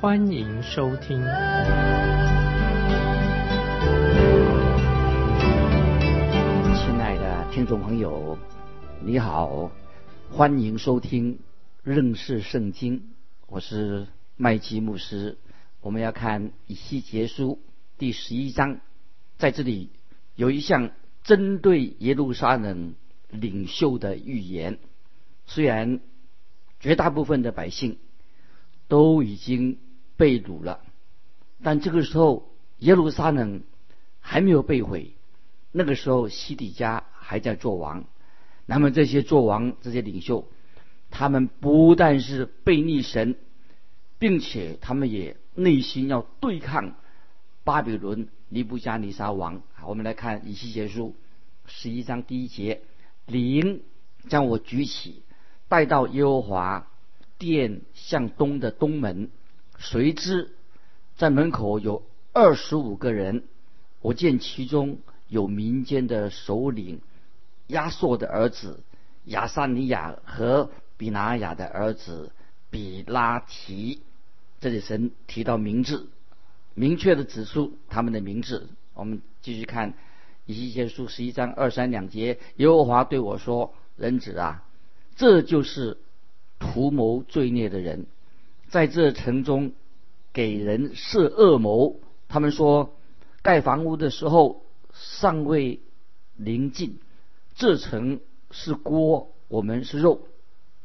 欢迎收听。亲爱的听众朋友，你好，欢迎收听认识圣经，我是麦基牧师。我们要看以西结书第十一章，在这里有一项。针对耶路撒冷领袖的预言，虽然绝大部分的百姓都已经被掳了，但这个时候耶路撒冷还没有被毁。那个时候西底家还在做王，那么这些做王这些领袖，他们不但是背逆神，并且他们也内心要对抗巴比伦。尼布加尼撒王，好，我们来看以西结书十一章第一节：灵将我举起，带到耶和华殿向东的东门。谁知在门口有二十五个人，我见其中有民间的首领亚硕的儿子亚萨尼亚和比拿雅的儿子比拉提。这里神提到名字。明确的指出他们的名字。我们继续看以西结书十一章二三两节。耶和华对我说：“人子啊，这就是图谋罪孽的人，在这城中给人设恶谋。他们说，盖房屋的时候尚未临近，这城是锅，我们是肉。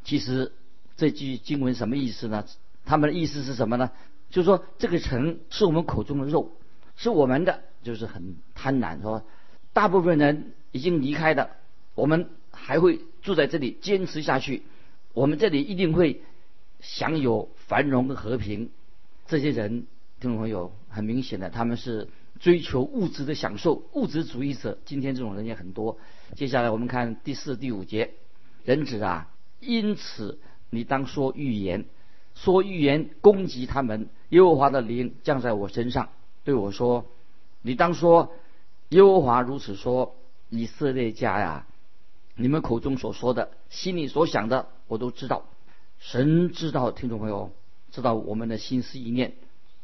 其实这句经文什么意思呢？他们的意思是什么呢？”就是说，这个城是我们口中的肉，是我们的，就是很贪婪。说，大部分人已经离开的，我们还会住在这里，坚持下去。我们这里一定会享有繁荣和和平。这些人，听众朋友，很明显的，他们是追求物质的享受，物质主义者。今天这种人也很多。接下来我们看第四、第五节，人子啊，因此你当说预言。说预言攻击他们，耶和华的灵降在我身上，对我说：“你当说，耶和华如此说，以色列家呀，你们口中所说的，心里所想的，我都知道。神知道，听众朋友知道我们的心思意念。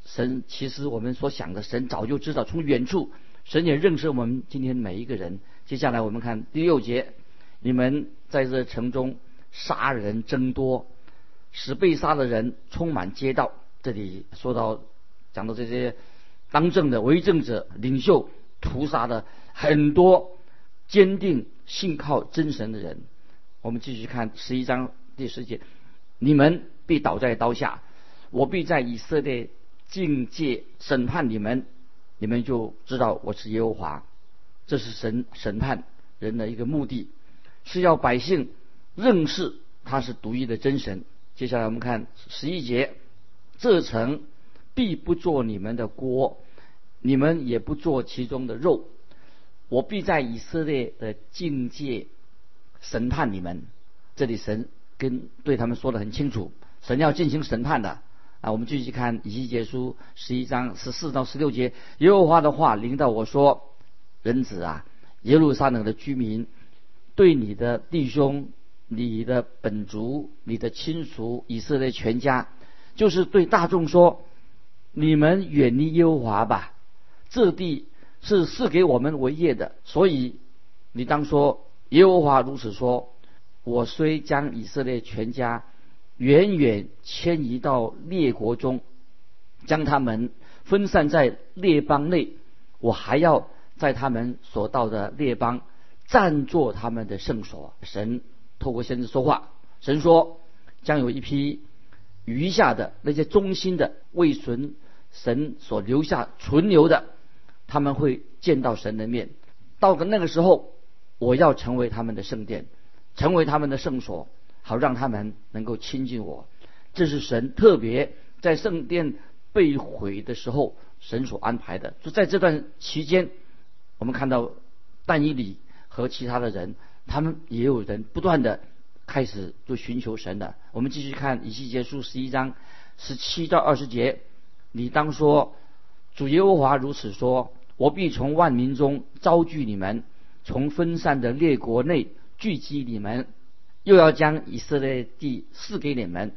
神其实我们所想的，神早就知道。从远处，神也认识我们今天每一个人。接下来我们看第六节：你们在这城中杀人增多。”使被杀的人充满街道。这里说到，讲到这些当政的为政者、领袖屠杀的很多坚定信靠真神的人。我们继续看十一章第十节：你们必倒在刀下，我必在以色列境界审判你们，你们就知道我是耶和华。这是神审判人的一个目的，是要百姓认识他是独一的真神。接下来我们看十一节，这城必不做你们的锅，你们也不做其中的肉。我必在以色列的境界审判你们。这里神跟对他们说的很清楚，神要进行审判的啊。我们继续看以西结书十一章十四到十六节，耶和华的话临到我说：“人子啊，耶路撒冷的居民对你的弟兄。”你的本族、你的亲属、以色列全家，就是对大众说：“你们远离耶和华吧，这地是赐给我们为业的。”所以你当说：“耶和华如此说：我虽将以色列全家远远迁移到列国中，将他们分散在列邦内，我还要在他们所到的列邦暂作他们的圣所。”神。透过先知说话，神说将有一批余下的那些忠心的未存神所留下存留的，他们会见到神的面。到了那个时候，我要成为他们的圣殿，成为他们的圣所，好让他们能够亲近我。这是神特别在圣殿被毁的时候神所安排的。就在这段期间，我们看到但以理和其他的人，他们也有人不断的开始就寻求神的。我们继续看以西结书十一章十七到二十节，你当说，主耶和华如此说：我必从万民中招聚你们，从分散的列国内聚集你们，又要将以色列地赐给你们。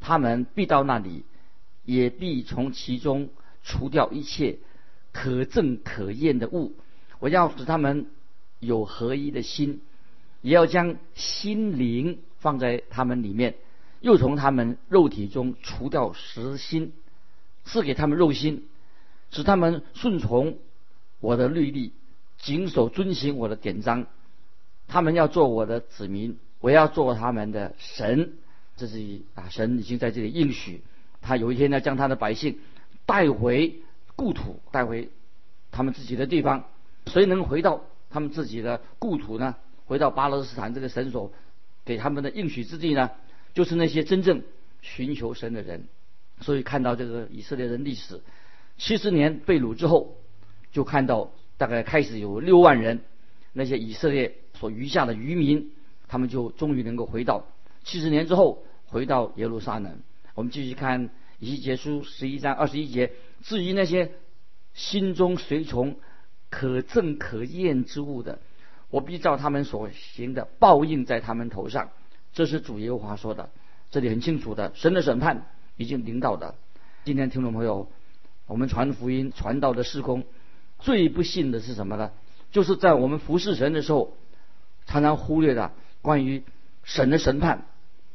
他们必到那里，也必从其中除掉一切可憎可厌的物。我要使他们有合一的心，也要将心灵放在他们里面，又从他们肉体中除掉实心，赐给他们肉心，使他们顺从我的律例，谨守遵行我的典章。他们要做我的子民，我要做他们的神。这是啊，神已经在这里应许，他有一天要将他的百姓带回故土，带回他们自己的地方。谁能回到他们自己的故土呢？回到巴勒斯坦这个神所给他们的应许之地呢？就是那些真正寻求神的人。所以看到这个以色列人历史七十年被掳之后，就看到大概开始有六万人，那些以色列所余下的渔民，他们就终于能够回到。七十年之后回到耶路撒冷，我们继续看以西结书十一章二十一节。至于那些心中随从可憎可厌之物的，我必照他们所行的报应在他们头上。这是主耶和华说的，这里很清楚的，神的审判已经领导的。今天听众朋友，我们传福音传道的施工，最不幸的是什么呢？就是在我们服侍神的时候，常常忽略了关于神的审判。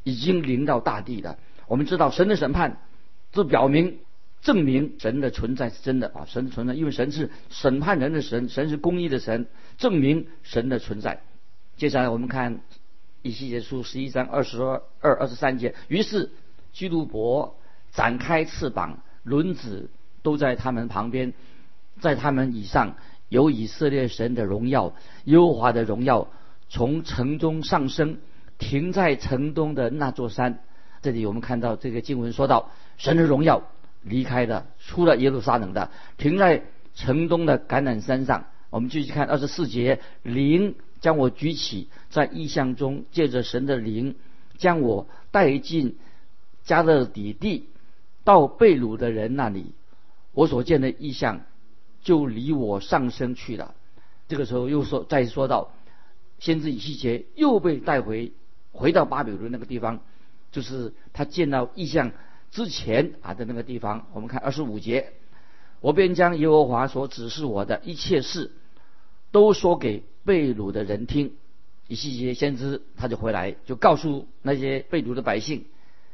已经临到大地的。我们知道神的审判，这表明证明神的存在是真的啊！神的存在，因为神是审判人的神，神是公义的神，证明神的存在。接下来我们看以西结书十一章二十二、二十三节。于是基督伯展开翅膀，轮子都在他们旁边，在他们以上有以色列神的荣耀，优华的荣耀从城中上升。停在城东的那座山，这里我们看到这个经文说到，神的荣耀离开了，出了耶路撒冷的，停在城东的橄榄山上。我们继续看二十四节，灵将我举起，在异象中借着神的灵将我带进加勒底地，到被掳的人那里，我所见的异象就离我上升去了。这个时候又说，再说到先知以西结又被带回。回到巴比伦那个地方，就是他见到异象之前啊的那个地方。我们看二十五节，我便将耶和华所指示我的一切事，都说给被掳的人听。以西结先知他就回来，就告诉那些被掳的百姓，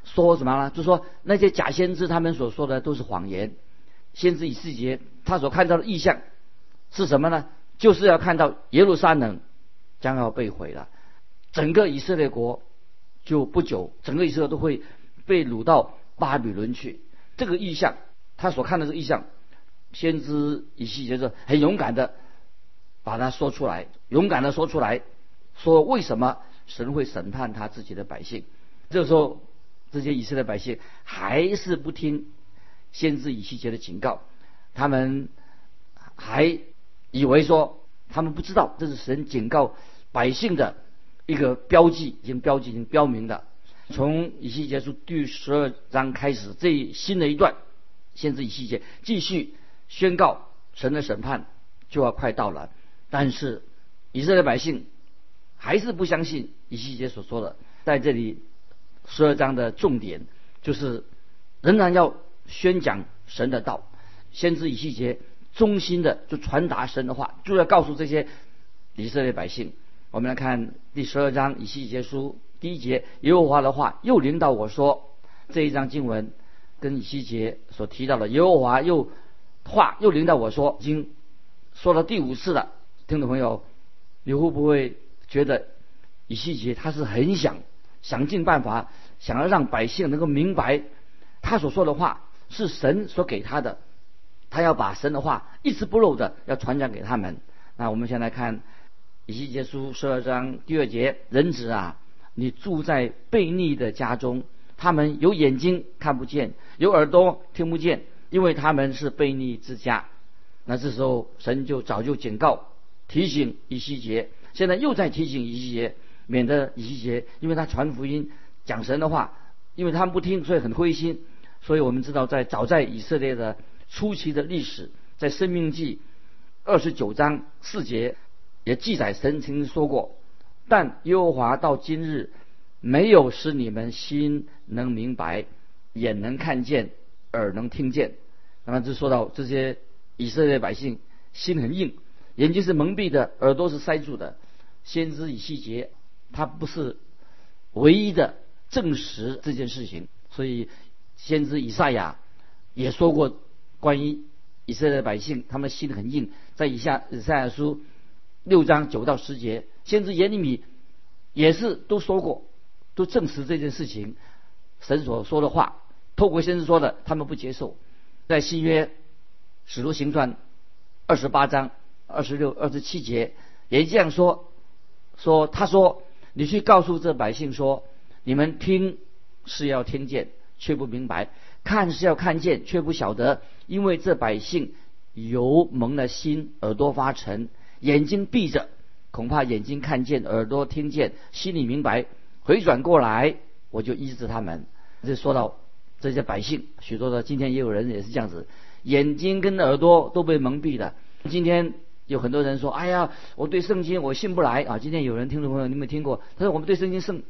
说什么呢？就说那些假先知他们所说的都是谎言。先知以西结他所看到的异象是什么呢？就是要看到耶路撒冷将要被毁了。整个以色列国就不久，整个以色列都会被掳到巴比伦去。这个意象，他所看的这个意象，先知以西结是很勇敢的把它说出来，勇敢的说出来，说为什么神会审判他自己的百姓。这时候，这些以色列百姓还是不听先知以西结的警告，他们还以为说他们不知道这是神警告百姓的。一个标记已经标记已经标明的，从以西结书第十二章开始，这新的一段，先知以西结继续宣告神的审判就要快到了，但是以色列百姓还是不相信以西结所说的，在这里十二章的重点就是仍然要宣讲神的道，先知以西结衷心的就传达神的话，就要告诉这些以色列百姓。我们来看第十二章以西结书第一节，耶和华的话又领导我说，这一章经文跟以西结所提到的耶和华又话又领导我说，已经说了第五次了。听众朋友，你会不会觉得以西结他是很想想尽办法，想要让百姓能够明白他所说的话是神所给他的，他要把神的话一字不漏的要传讲给他们。那我们先来看。以西结书十二章第二节，人子啊，你住在悖逆的家中，他们有眼睛看不见，有耳朵听不见，因为他们是悖逆之家。那这时候神就早就警告、提醒以西结，现在又在提醒以西结，免得以西结因为他传福音、讲神的话，因为他们不听，所以很灰心。所以我们知道，在早在以色列的初期的历史，在《生命记》二十九章四节也记载，神曾经说过：“但耶和华到今日没有使你们心能明白，眼能看见，耳能听见。”那么就说到这些以色列百姓心很硬，眼睛是蒙蔽的，耳朵是塞住的。先知以西结他不是唯一的证实这件事情，所以。先知以赛亚也说过关于以色列百姓，他们心很硬。在以下以赛亚书六章九到十节，先知耶利米也是都说过，都证实这件事情。神所说的话，透过先知说的，他们不接受。在新约使徒行传二十八章二十六、二十七节也这样说：说他说，你去告诉这百姓说，你们听是要听见。却不明白，看是要看见，却不晓得，因为这百姓油蒙了心，耳朵发沉，眼睛闭着，恐怕眼睛看见，耳朵听见，心里明白，回转过来，我就医治他们。这说到这些百姓，许多的今天也有人也是这样子，眼睛跟耳朵都被蒙蔽了。今天有很多人说：“哎呀，我对圣经我信不来啊！”今天有人听众朋友，你们听过？他说：“我们对圣经圣，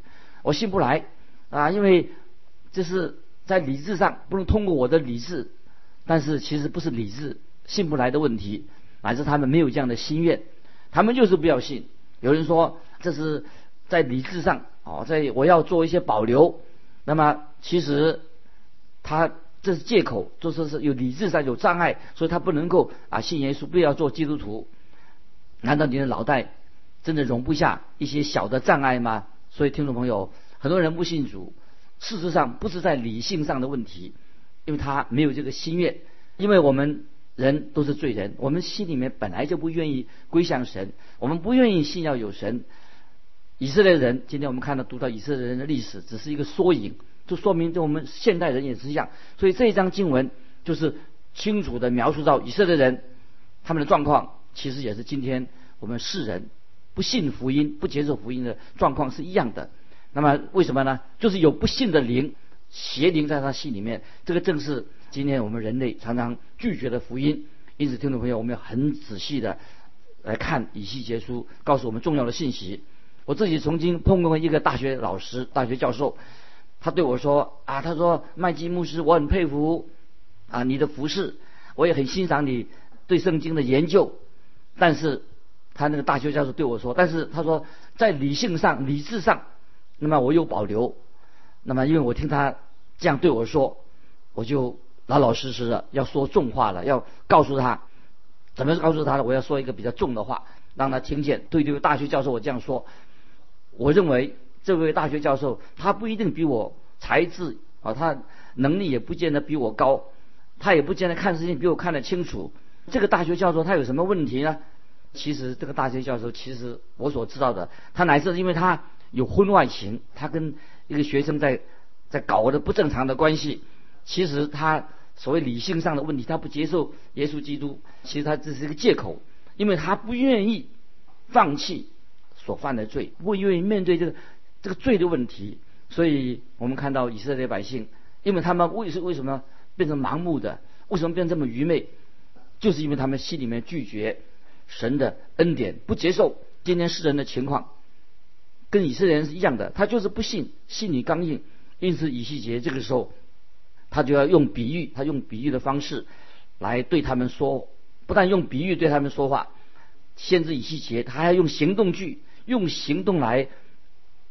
我信不来啊，因为。”这是在理智上不能通过我的理智，但是其实不是理智信不来的问题，乃是他们没有这样的心愿，他们就是不要信。有人说这是在理智上哦，在我要做一些保留，那么其实他这是借口，就是是有理智上有障碍，所以他不能够啊信耶稣，不要做基督徒。难道你的脑袋真的容不下一些小的障碍吗？所以听众朋友，很多人不信主。事实上不是在理性上的问题，因为他没有这个心愿。因为我们人都是罪人，我们心里面本来就不愿意归向神，我们不愿意信要有神。以色列人，今天我们看到读到以色列人的历史，只是一个缩影，就说明对我们现代人也是一样。所以这一章经文就是清楚的描述到以色列人他们的状况，其实也是今天我们世人不信福音、不接受福音的状况是一样的。那么为什么呢？就是有不幸的灵邪灵在他心里面，这个正是今天我们人类常常拒绝的福音。因此，听众朋友，我们要很仔细的来看以西结书，告诉我们重要的信息。我自己曾经碰过一个大学老师、大学教授，他对我说：“啊，他说麦基牧师，我很佩服啊你的服饰，我也很欣赏你对圣经的研究。”但是，他那个大学教授对我说：“但是他说在理性上、理智上。”那么我有保留，那么因为我听他这样对我说，我就老老实实的要说重话了，要告诉他，怎么告诉他呢？我要说一个比较重的话，让他听见。对这位大学教授我这样说，我认为这位大学教授他不一定比我才智啊，他能力也不见得比我高，他也不见得看事情比我看得清楚。这个大学教授他有什么问题呢？其实这个大学教授，其实我所知道的，他乃是因为他。有婚外情，他跟一个学生在在搞的不正常的关系。其实他所谓理性上的问题，他不接受耶稣基督，其实他这是一个借口，因为他不愿意放弃所犯的罪，不愿意面对这个这个罪的问题。所以我们看到以色列百姓，因为他们为是为什么变成盲目的，为什么变这么愚昧，就是因为他们心里面拒绝神的恩典，不接受今天世人的情况。跟以色列人是一样的，他就是不信，心里刚硬。因此，以西结这个时候，他就要用比喻，他用比喻的方式来对他们说，不但用比喻对他们说话，先知以西结他还要用行动句，用行动来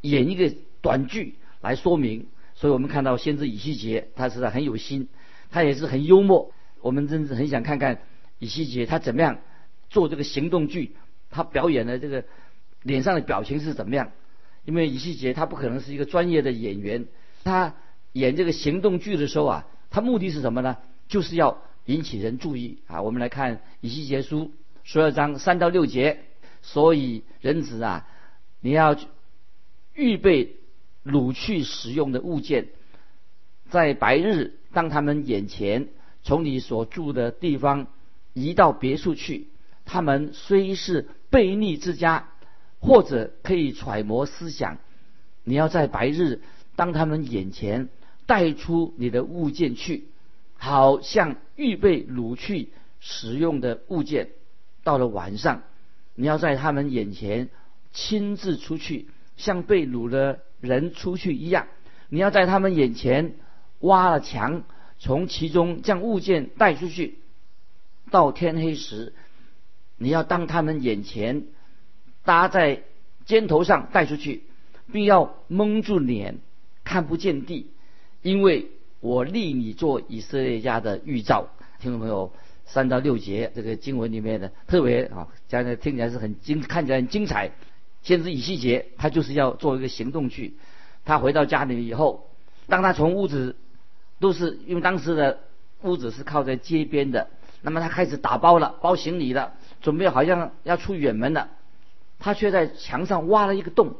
演一个短剧来说明。所以我们看到先知以西结，他实在很有心，他也是很幽默。我们真是很想看看以西结他怎么样做这个行动剧，他表演的这个脸上的表情是怎么样。因为以西结他不可能是一个专业的演员，他演这个行动剧的时候啊，他目的是什么呢？就是要引起人注意啊。我们来看以西结书十二章三到六节，所以人子啊，你要预备掳去使用的物件，在白日当他们眼前从你所住的地方移到别处去。他们虽是悖逆之家，或者可以揣摩思想，你要在白日当他们眼前带出你的物件去，好像预备掳去使用的物件。到了晚上，你要在他们眼前亲自出去，像被掳的人出去一样。你要在他们眼前挖了墙，从其中将物件带出去。到天黑时。你要当他们眼前搭在肩头上带出去，并要蒙住脸，看不见地，因为我立你做以色列家的预兆。听众朋友，三到六节这个经文里面的特别啊，讲的听起来是很精，看起来很精彩。先知以西结他就是要做一个行动去。他回到家里以后，当他从屋子都是因为当时的屋子是靠在街边的，那么他开始打包了，包行李了。准备好像要出远门了，他却在墙上挖了一个洞，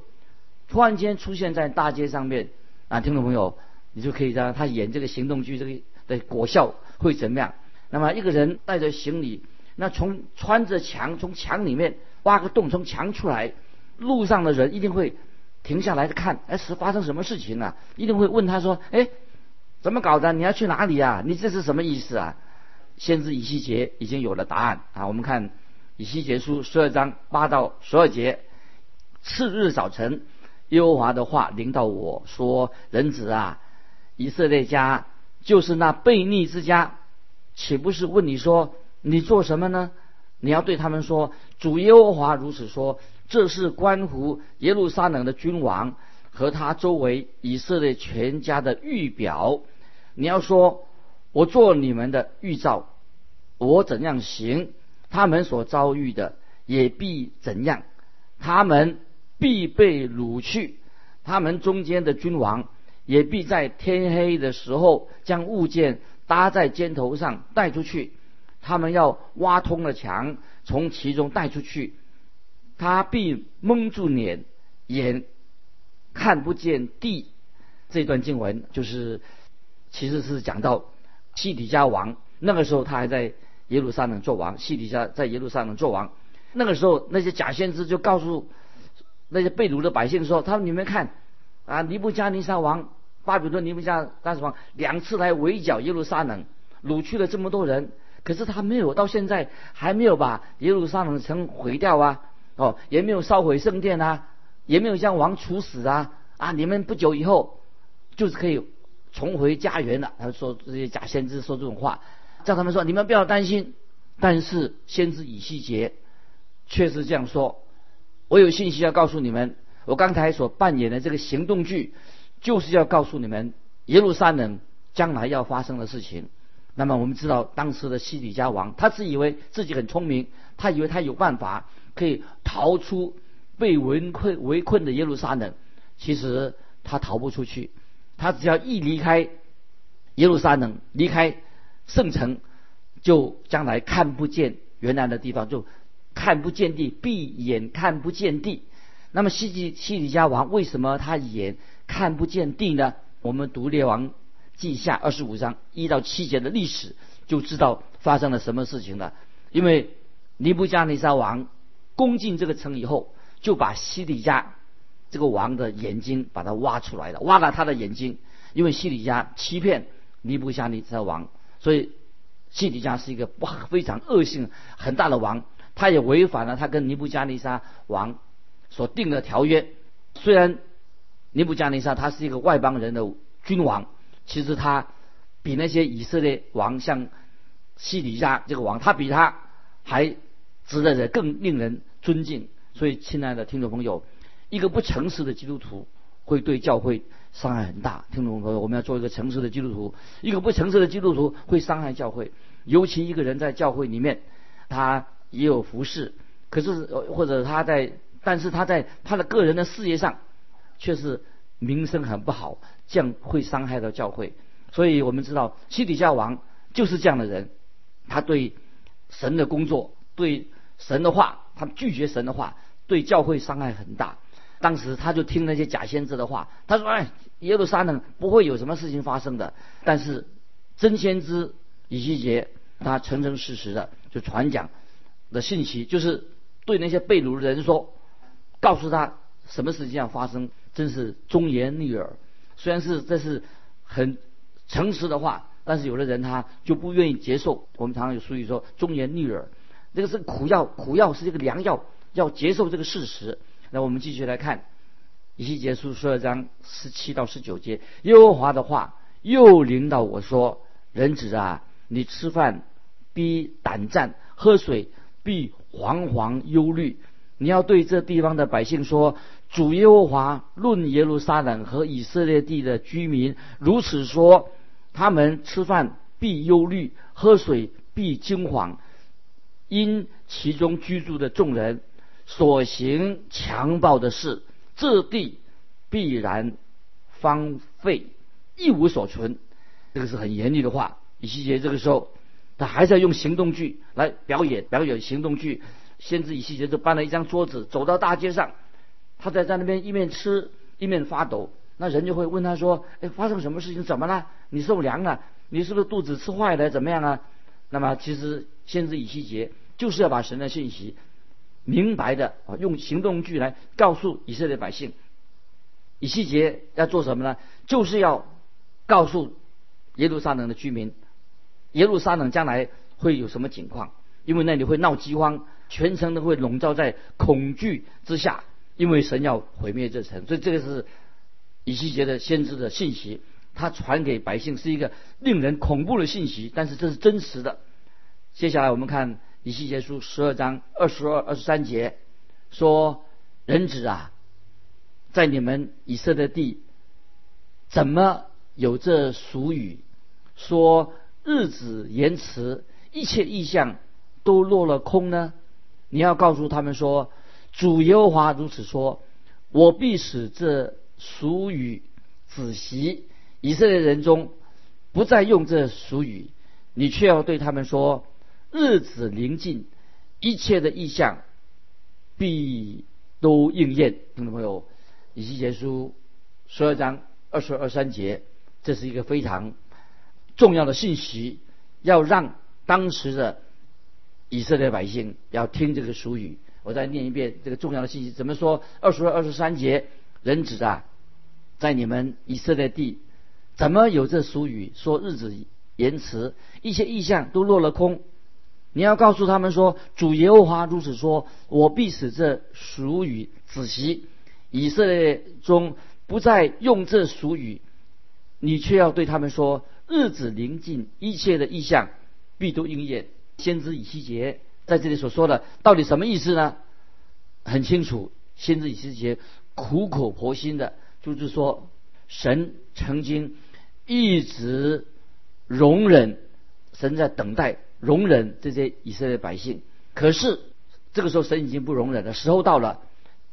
突然间出现在大街上面啊！听众朋友，你就可以让他演这个行动剧，这个的果效会怎么样？那么一个人带着行李，那从穿着墙从墙里面挖个洞，从墙出来，路上的人一定会停下来看，哎，是发生什么事情了？一定会问他说：“哎，怎么搞的？你要去哪里啊？你这是什么意思啊？”先知以西结已经有了答案啊！我们看。以西结书十二章八到十二节，次日早晨，耶和华的话临到我说：“人子啊，以色列家就是那悖逆之家，岂不是问你说你做什么呢？你要对他们说：主耶和华如此说，这是关乎耶路撒冷的君王和他周围以色列全家的预表。你要说，我做你们的预兆，我怎样行？”他们所遭遇的也必怎样？他们必被掳去，他们中间的君王也必在天黑的时候将物件搭在肩头上带出去。他们要挖通了墙，从其中带出去。他必蒙住脸，眼看不见地。这段经文就是，其实是讲到西底家王那个时候，他还在。耶路撒冷做王，西底家在耶路撒冷做王。那个时候，那些假先知就告诉那些被掳的百姓说：“他说你们看，啊，尼布加尼撒王巴比伦尼布加大斯王两次来围剿耶路撒冷，掳去了这么多人，可是他没有到现在还没有把耶路撒冷城毁掉啊，哦，也没有烧毁圣殿啊，也没有将王处死啊，啊，你们不久以后就是可以重回家园了。”他说这些假先知说这种话。叫他们说：“你们不要担心。”但是先知以西结确实这样说：“我有信息要告诉你们。我刚才所扮演的这个行动剧，就是要告诉你们耶路撒冷将来要发生的事情。”那么我们知道，当时的西底家王，他自以为自己很聪明，他以为他有办法可以逃出被围困围困的耶路撒冷。其实他逃不出去，他只要一离开耶路撒冷，离开。圣城就将来看不见原来的地方，就看不见地，闭眼看不见地。那么西西西底家王为什么他眼看不见地呢？我们读列王记下二十五章一到七节的历史，就知道发生了什么事情了。因为尼布加尼撒王攻进这个城以后，就把西底家这个王的眼睛把它挖出来了，挖了他的眼睛。因为西底家欺骗尼布加尼撒王。所以，西底家是一个不非常恶性很大的王，他也违反了他跟尼布加尼撒王所定的条约。虽然尼布加尼撒他是一个外邦人的君王，其实他比那些以色列王像西底家这个王，他比他还值得人更令人尊敬。所以，亲爱的听众朋友，一个不诚实的基督徒会对教会。伤害很大，听众朋友，我们要做一个诚实的基督徒。一个不诚实的基督徒会伤害教会，尤其一个人在教会里面，他也有服侍，可是或者他在，但是他在他的个人的事业上，却是名声很不好，这样会伤害到教会。所以我们知道西底家王就是这样的人，他对神的工作，对神的话，他拒绝神的话，对教会伤害很大。当时他就听那些假先知的话，他说：“哎，耶路撒冷不会有什么事情发生的。”但是真先知以西结他诚诚实实的就传讲的信息，就是对那些被掳的人说，告诉他什么事情要发生，真是忠言逆耳。虽然是这是很诚实的话，但是有的人他就不愿意接受。我们常常有俗语说忠言逆耳，这个是苦药，苦药是这个良药，要接受这个事实。那我们继续来看以西结书十二章十七到十九节，耶和华的话又领导我说：“人子啊，你吃饭必胆战，喝水必惶惶忧虑。你要对这地方的百姓说。”主耶和华论耶路撒冷和以色列地的居民如此说：他们吃饭必忧虑，喝水必惊惶，因其中居住的众人所行强暴的事，这地必然荒废，一无所存。这个是很严厉的话。以西结这个时候，他还是要用行动剧来表演，表演行动剧。先知以西结就搬了一张桌子，走到大街上。他在在那边一面吃一面发抖，那人就会问他说：“哎，发生什么事情？怎么了？你受凉了？你是不是肚子吃坏了？怎么样啊？”那么其实先知以西结就是要把神的信息明白的啊，用行动句来告诉以色列百姓。以西结要做什么呢？就是要告诉耶路撒冷的居民，耶路撒冷将来会有什么情况？因为那里会闹饥荒，全城都会笼罩在恐惧之下。因为神要毁灭这城，所以这个是以西结的先知的信息，他传给百姓是一个令人恐怖的信息，但是这是真实的。接下来我们看以西结书十二章二十二、二十三节，说：“人子啊，在你们以色列地，怎么有这俗语，说日子延迟，一切意象都落了空呢？你要告诉他们说。”主耶和华如此说：“我必使这俗语子习以色列人中不再用这俗语，你却要对他们说：日子临近，一切的意象必都应验。”听众朋友，以西结书十二章二十二三节，这是一个非常重要的信息，要让当时的以色列百姓要听这个俗语。我再念一遍这个重要的信息，怎么说？二十二、二十三节，人子啊，在你们以色列地，怎么有这俗语说日子延迟，一些意象都落了空？你要告诉他们说，主耶和华如此说：我必使这俗语止息，以色列中不再用这俗语。你却要对他们说，日子临近，一切的意象必都应验。先知以西结。在这里所说的到底什么意思呢？很清楚，先知以西结苦口婆心的，就是说，神曾经一直容忍，神在等待容忍这些以色列百姓。可是这个时候，神已经不容忍了，时候到了，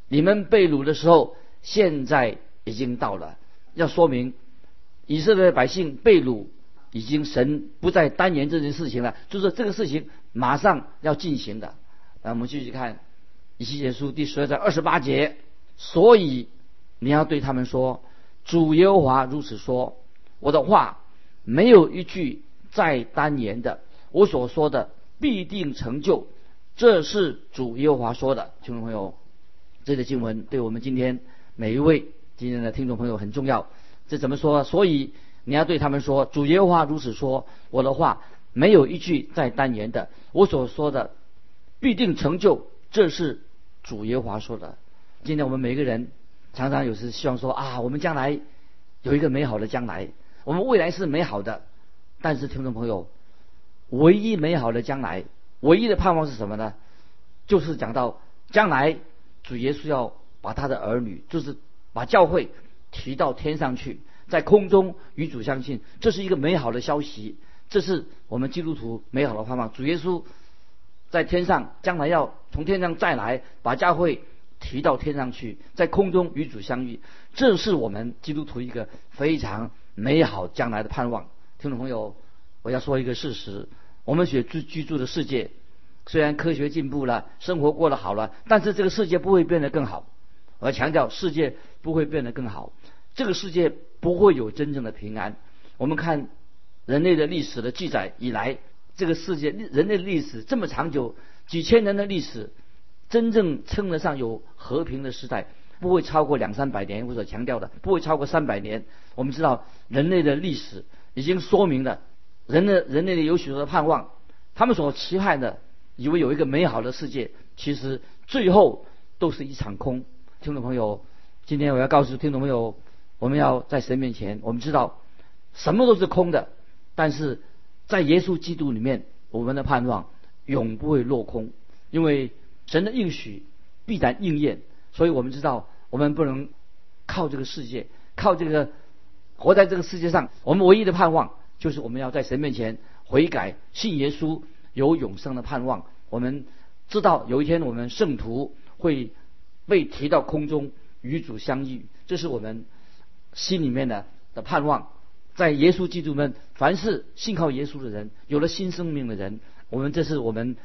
你们被掳的时候，现在已经到了。要说明以色列百姓被掳，已经神不再单言这件事情了，就是这个事情。马上要进行的，那我们继续看《以西结书》第十二章二十八节。所以你要对他们说：“主耶和华如此说，我的话没有一句再单言的，我所说的必定成就。”这是主耶和华说的，听众朋友，这个经文对我们今天每一位今天的听众朋友很重要。这怎么说？所以你要对他们说：“主耶和华如此说，我的话。”没有一句再单言的，我所说的必定成就，这是主耶和华说的。今天我们每个人常常有时希望说啊，我们将来有一个美好的将来，我们未来是美好的。但是听众朋友，唯一美好的将来，唯一的盼望是什么呢？就是讲到将来主耶稣要把他的儿女，就是把教会提到天上去，在空中与主相信，这是一个美好的消息。这是我们基督徒美好的盼望。主耶稣在天上，将来要从天上再来，把教会提到天上去，在空中与主相遇。这是我们基督徒一个非常美好将来的盼望。听众朋友，我要说一个事实：我们所居居住的世界，虽然科学进步了，生活过得好了，但是这个世界不会变得更好。我要强调，世界不会变得更好，这个世界不会有真正的平安。我们看。人类的历史的记载以来，这个世界人类历史这么长久，几千年的历史，真正称得上有和平的时代，不会超过两三百年。我所强调的，不会超过三百年。我们知道，人类的历史已经说明了，人的人类的有许多的盼望，他们所期盼的，以为有一个美好的世界，其实最后都是一场空。听众朋友，今天我要告诉听众朋友，我们要在神面前，我们知道什么都是空的，但是在耶稣基督里面，我们的盼望永不会落空，因为神的应许必然应验。所以我们知道，我们不能靠这个世界，靠这个活在这个世界上，我们唯一的盼望就是我们要在神面前悔改，信耶稣，有永生的盼望。我们知道有一天我们圣徒会。被提到空中与主相遇，这是我们心里面的的盼望。在耶稣基督们，凡是信靠耶稣的人，有了新生命的人，我们这是我们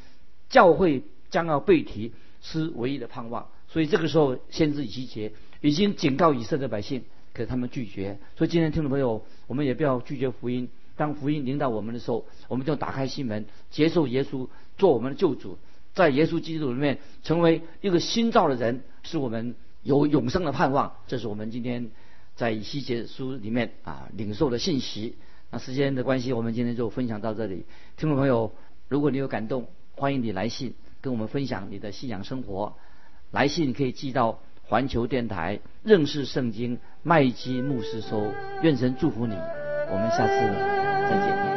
教会将要被提是唯一的盼望。所以这个时候，先知以西结已经警告以色列百姓，可是他们拒绝。所以今天听众朋友，我们也不要拒绝福音。当福音领导我们的时候，我们就打开心门，接受耶稣做我们的救主。在耶稣基督里面成为一个新造的人，是我们有永生的盼望。这是我们今天在以西结书里面啊领受的信息。那时间的关系，我们今天就分享到这里。听众朋友，如果你有感动，欢迎你来信跟我们分享你的信仰生活。来信可以寄到环球电台认识圣经麦基牧师收。愿神祝福你，我们下次再见。